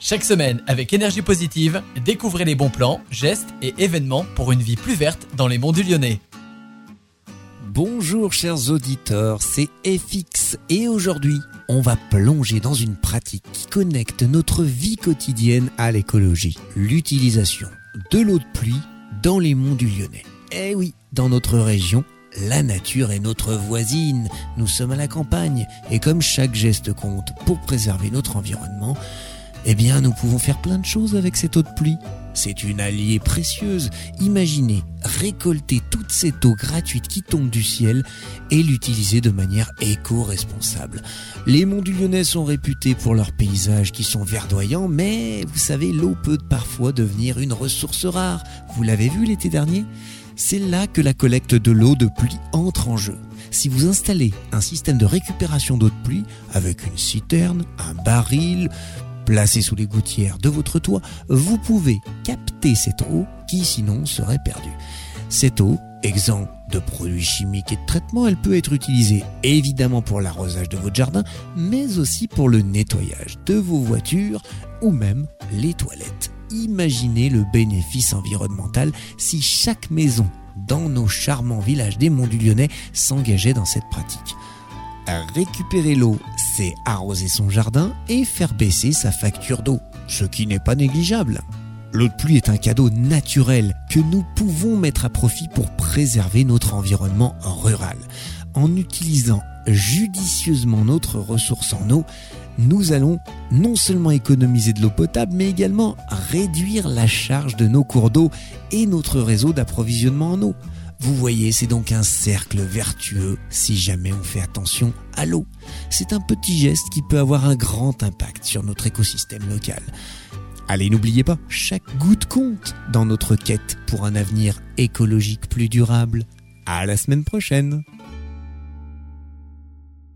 Chaque semaine, avec énergie positive, découvrez les bons plans, gestes et événements pour une vie plus verte dans les monts du Lyonnais. Bonjour chers auditeurs, c'est FX et aujourd'hui on va plonger dans une pratique qui connecte notre vie quotidienne à l'écologie, l'utilisation de l'eau de pluie dans les monts du Lyonnais. Eh oui, dans notre région, la nature est notre voisine, nous sommes à la campagne et comme chaque geste compte pour préserver notre environnement, eh bien, nous pouvons faire plein de choses avec cette eau de pluie. C'est une alliée précieuse. Imaginez récolter toute cette eau gratuite qui tombe du ciel et l'utiliser de manière éco-responsable. Les monts du Lyonnais sont réputés pour leurs paysages qui sont verdoyants, mais vous savez, l'eau peut parfois devenir une ressource rare. Vous l'avez vu l'été dernier? C'est là que la collecte de l'eau de pluie entre en jeu. Si vous installez un système de récupération d'eau de pluie avec une citerne, un baril, placé sous les gouttières de votre toit, vous pouvez capter cette eau qui sinon serait perdue. Cette eau, exempte de produits chimiques et de traitements, elle peut être utilisée évidemment pour l'arrosage de votre jardin, mais aussi pour le nettoyage de vos voitures ou même les toilettes. Imaginez le bénéfice environnemental si chaque maison dans nos charmants villages des Monts du Lyonnais s'engageait dans cette pratique. Récupérer l'eau, arroser son jardin et faire baisser sa facture d'eau, ce qui n'est pas négligeable. L'eau de pluie est un cadeau naturel que nous pouvons mettre à profit pour préserver notre environnement rural. En utilisant judicieusement notre ressource en eau, nous allons non seulement économiser de l'eau potable, mais également réduire la charge de nos cours d'eau et notre réseau d'approvisionnement en eau. Vous voyez, c'est donc un cercle vertueux si jamais on fait attention à l'eau. C'est un petit geste qui peut avoir un grand impact sur notre écosystème local. Allez, n'oubliez pas, chaque goutte compte dans notre quête pour un avenir écologique plus durable. À la semaine prochaine!